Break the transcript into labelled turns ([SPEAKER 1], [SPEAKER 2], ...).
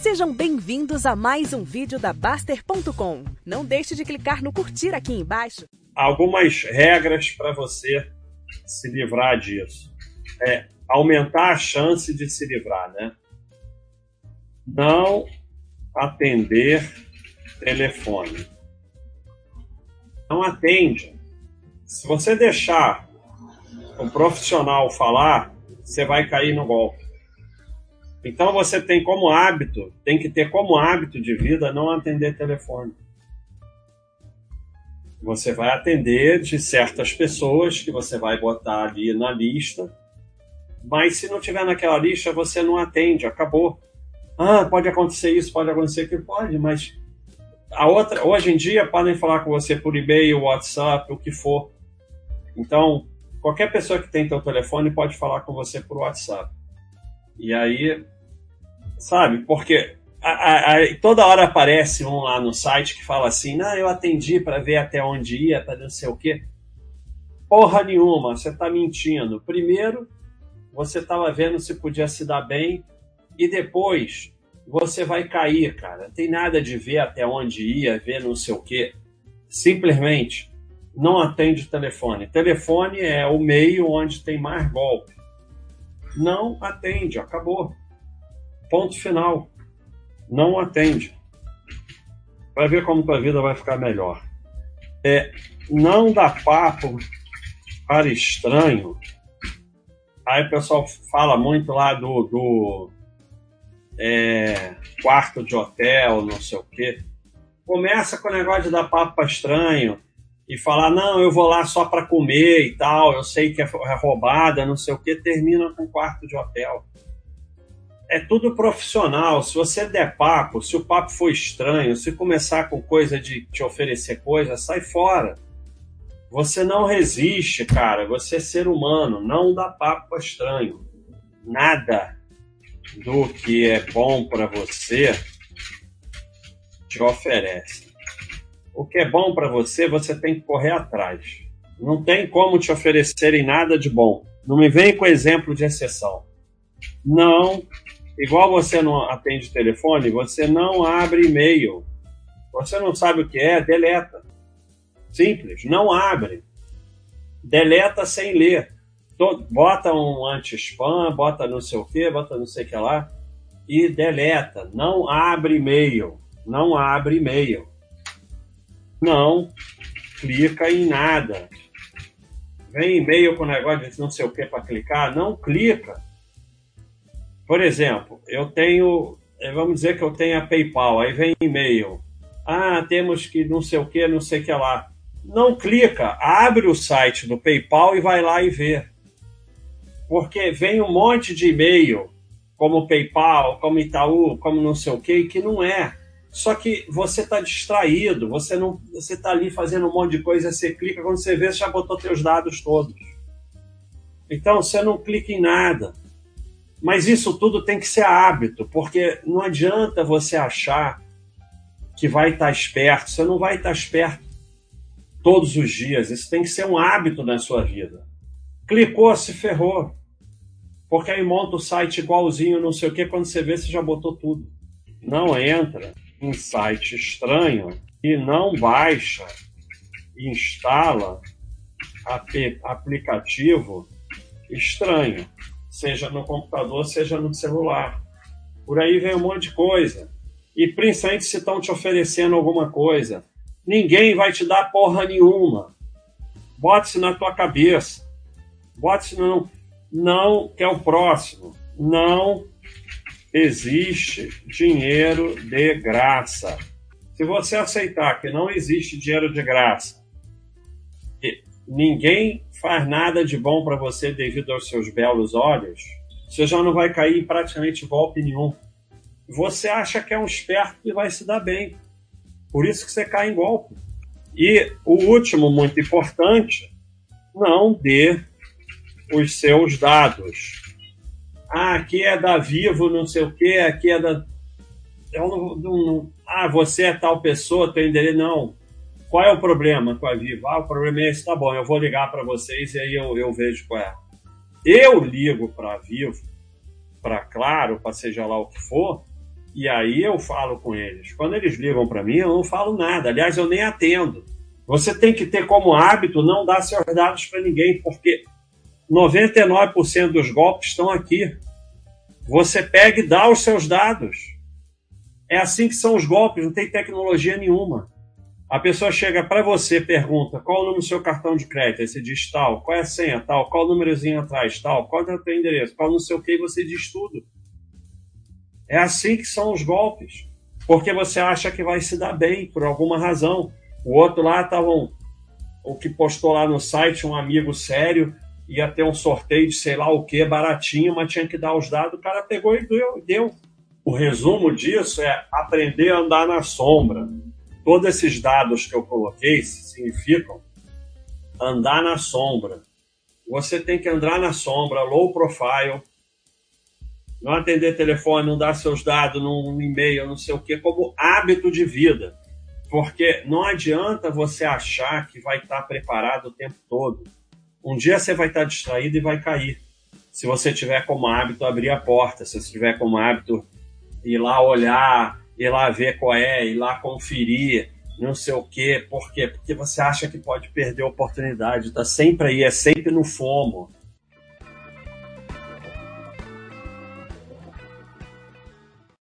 [SPEAKER 1] Sejam bem-vindos a mais um vídeo da Baster.com. Não deixe de clicar no curtir aqui embaixo.
[SPEAKER 2] Algumas regras para você se livrar disso. É aumentar a chance de se livrar, né? Não atender telefone. Não atende. Se você deixar um profissional falar, você vai cair no golpe. Então você tem como hábito, tem que ter como hábito de vida não atender telefone. Você vai atender de certas pessoas que você vai botar ali na lista, mas se não tiver naquela lista, você não atende, acabou. Ah, pode acontecer isso, pode acontecer aquilo, pode, mas a outra, hoje em dia podem falar com você por e-mail, WhatsApp, o que for. Então, qualquer pessoa que tem teu telefone pode falar com você por WhatsApp. E aí, sabe, porque a, a, a, toda hora aparece um lá no site que fala assim: não, eu atendi para ver até onde ia, para não sei o quê. Porra nenhuma, você está mentindo. Primeiro, você estava vendo se podia se dar bem, e depois você vai cair, cara. Não tem nada de ver até onde ia, ver não sei o quê. Simplesmente não atende o telefone. Telefone é o meio onde tem mais golpe não atende, acabou. Ponto final. Não atende. Vai ver como tua vida vai ficar melhor. É, não dá papo para estranho. Aí o pessoal fala muito lá do, do é, quarto de hotel, não sei o quê. Começa com o negócio de dar papo para estranho e falar, não, eu vou lá só para comer e tal, eu sei que é, é roubada, não sei o que, termina com quarto de hotel. É tudo profissional. Se você der papo, se o papo for estranho, se começar com coisa de te oferecer coisa, sai fora. Você não resiste, cara. Você é ser humano. Não dá papo estranho. Nada do que é bom para você te oferece o que é bom para você, você tem que correr atrás. Não tem como te oferecerem nada de bom. Não me vem com exemplo de exceção. Não, igual você não atende telefone, você não abre e-mail. Você não sabe o que é, deleta. Simples, não abre. Deleta sem ler. Bota um anti-spam, bota não sei o que, bota não sei o que lá e deleta. Não abre e-mail. Não abre e-mail. Não clica em nada. Vem e-mail com negócio de não sei o que para clicar, não clica. Por exemplo, eu tenho, eh, vamos dizer que eu tenho a PayPal, aí vem e-mail. Ah, temos que não sei o que, não sei o que lá. Não clica, abre o site do PayPal e vai lá e vê. Porque vem um monte de e-mail, como PayPal, como Itaú, como não sei o que, que não é. Só que você está distraído, você não, você está ali fazendo um monte de coisa, você clica, quando você vê, você já botou seus dados todos. Então você não clica em nada. Mas isso tudo tem que ser hábito, porque não adianta você achar que vai estar tá esperto, você não vai estar tá esperto todos os dias. Isso tem que ser um hábito na sua vida. Clicou, se ferrou. Porque aí monta o site igualzinho, não sei o que, quando você vê, você já botou tudo. Não entra um site estranho e não baixa, instala aplicativo estranho, seja no computador, seja no celular. Por aí vem um monte de coisa. E principalmente se estão te oferecendo alguma coisa. Ninguém vai te dar porra nenhuma. Bote-se na tua cabeça. Bote-se no. Não, que é o próximo. Não existe dinheiro de graça. Se você aceitar que não existe dinheiro de graça, e ninguém faz nada de bom para você devido aos seus belos olhos, você já não vai cair em praticamente golpe nenhum. Você acha que é um esperto e vai se dar bem. Por isso que você cai em golpe. E o último, muito importante, não dê os seus dados ah, aqui é da Vivo, não sei o quê, aqui é da. Eu não, não, não... Ah, você é tal pessoa, teu endereço. Não. Qual é o problema com a Vivo? Ah, o problema é esse, tá bom, eu vou ligar para vocês e aí eu, eu vejo qual é. Eu ligo para a Vivo, para Claro, para seja lá o que for, E aí eu falo com eles. Quando eles ligam para mim, eu não falo nada. Aliás, eu nem atendo. Você tem que ter como hábito não dar seus dados para ninguém, porque 99% dos golpes estão aqui. Você pega e dá os seus dados. É assim que são os golpes, não tem tecnologia nenhuma. A pessoa chega para você, pergunta qual o número do seu cartão de crédito, aí você diz tal, qual é a senha, tal, qual o númerozinho atrás, tal, qual é o teu endereço, qual não sei o que, você diz tudo. É assim que são os golpes. Porque você acha que vai se dar bem, por alguma razão. O outro lá estava um, o que postou lá no site, um amigo sério, ia ter um sorteio de sei lá o que, baratinho, mas tinha que dar os dados, o cara pegou e deu. deu. O resumo disso é aprender a andar na sombra todos esses dados que eu coloquei significam andar na sombra. Você tem que andar na sombra, low profile, não atender telefone, não dar seus dados num e-mail, não sei o que, como hábito de vida. Porque não adianta você achar que vai estar preparado o tempo todo. Um dia você vai estar distraído e vai cair. Se você tiver como hábito abrir a porta, se você tiver como hábito ir lá olhar ir lá ver qual é, ir lá conferir, não sei o quê. Por quê? Porque você acha que pode perder a oportunidade, tá sempre aí, é sempre no fomo.